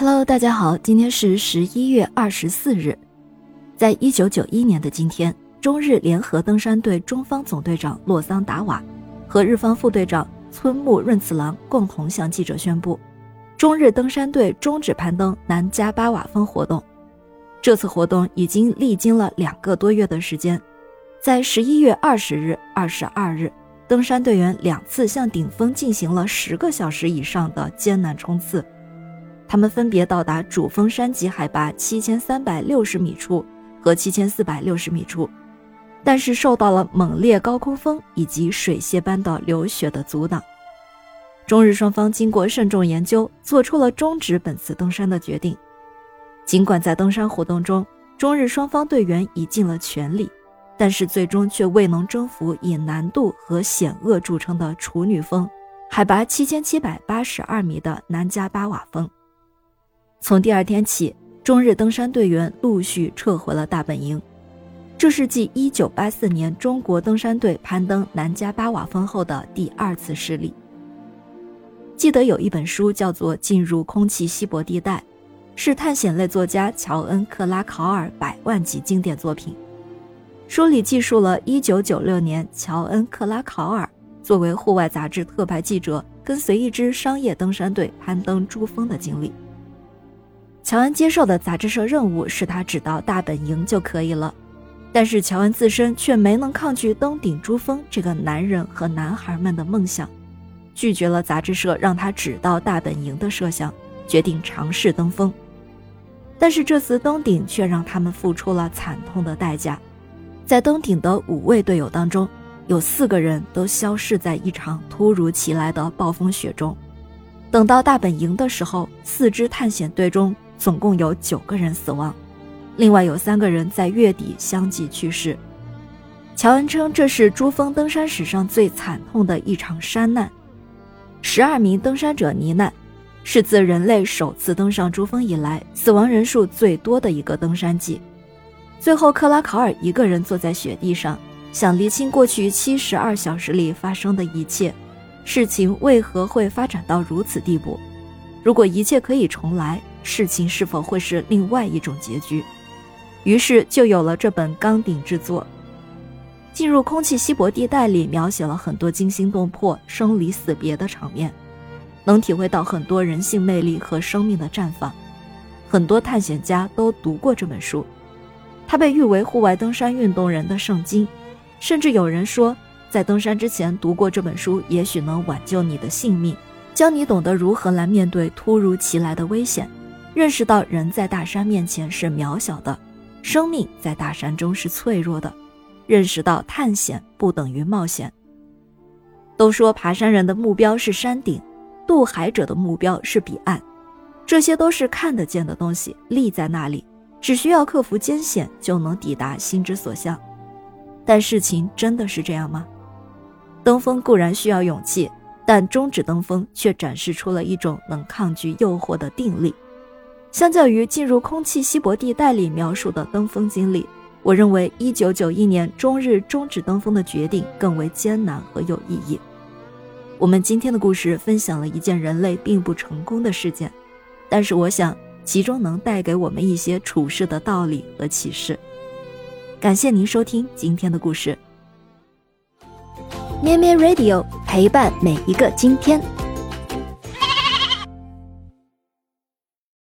Hello，大家好，今天是十一月二十四日，在一九九一年的今天，中日联合登山队中方总队长洛桑达瓦和日方副队长村木润次郎共同向记者宣布，中日登山队终止攀登南迦巴瓦峰活动。这次活动已经历经了两个多月的时间，在十一月二十日、二十二日，登山队员两次向顶峰进行了十个小时以上的艰难冲刺。他们分别到达主峰山脊海拔七千三百六十米处和七千四百六十米处，但是受到了猛烈高空风以及水泄般的流雪的阻挡。中日双方经过慎重研究，做出了终止本次登山的决定。尽管在登山活动中，中日双方队员已尽了全力，但是最终却未能征服以难度和险恶著称的处女峰，海拔七千七百八十二米的南迦巴瓦峰。从第二天起，中日登山队员陆续撤回了大本营，这是继1984年中国登山队攀登南迦巴瓦峰后的第二次失利。记得有一本书叫做《进入空气稀薄地带》，是探险类作家乔恩·克拉考尔百万级经典作品。书里记述了1996年乔恩·克拉考尔作为户外杂志特派记者，跟随一支商业登山队攀登珠峰的经历。乔恩接受的杂志社任务是他只到大本营就可以了，但是乔恩自身却没能抗拒登顶珠峰这个男人和男孩们的梦想，拒绝了杂志社让他只到大本营的设想，决定尝试登峰。但是这次登顶却让他们付出了惨痛的代价，在登顶的五位队友当中，有四个人都消失在一场突如其来的暴风雪中。等到大本营的时候，四支探险队中。总共有九个人死亡，另外有三个人在月底相继去世。乔恩称这是珠峰登山史上最惨痛的一场山难，十二名登山者罹难，是自人类首次登上珠峰以来死亡人数最多的一个登山季。最后，克拉考尔一个人坐在雪地上，想厘清过去七十二小时里发生的一切，事情为何会发展到如此地步？如果一切可以重来。事情是否会是另外一种结局？于是就有了这本钢鼎之作。进入空气稀薄地带里，描写了很多惊心动魄、生离死别的场面，能体会到很多人性魅力和生命的绽放。很多探险家都读过这本书，它被誉为户外登山运动人的圣经。甚至有人说，在登山之前读过这本书，也许能挽救你的性命，教你懂得如何来面对突如其来的危险。认识到人在大山面前是渺小的，生命在大山中是脆弱的。认识到探险不等于冒险。都说爬山人的目标是山顶，渡海者的目标是彼岸，这些都是看得见的东西，立在那里，只需要克服艰险就能抵达心之所向。但事情真的是这样吗？登峰固然需要勇气，但终止登峰却展示出了一种能抗拒诱惑的定力。相较于进入空气稀薄地带里描述的登峰经历，我认为1991年中日终止登峰的决定更为艰难和有意义。我们今天的故事分享了一件人类并不成功的事件，但是我想其中能带给我们一些处事的道理和启示。感谢您收听今天的故事。咩咩 Radio 陪伴每一个今天。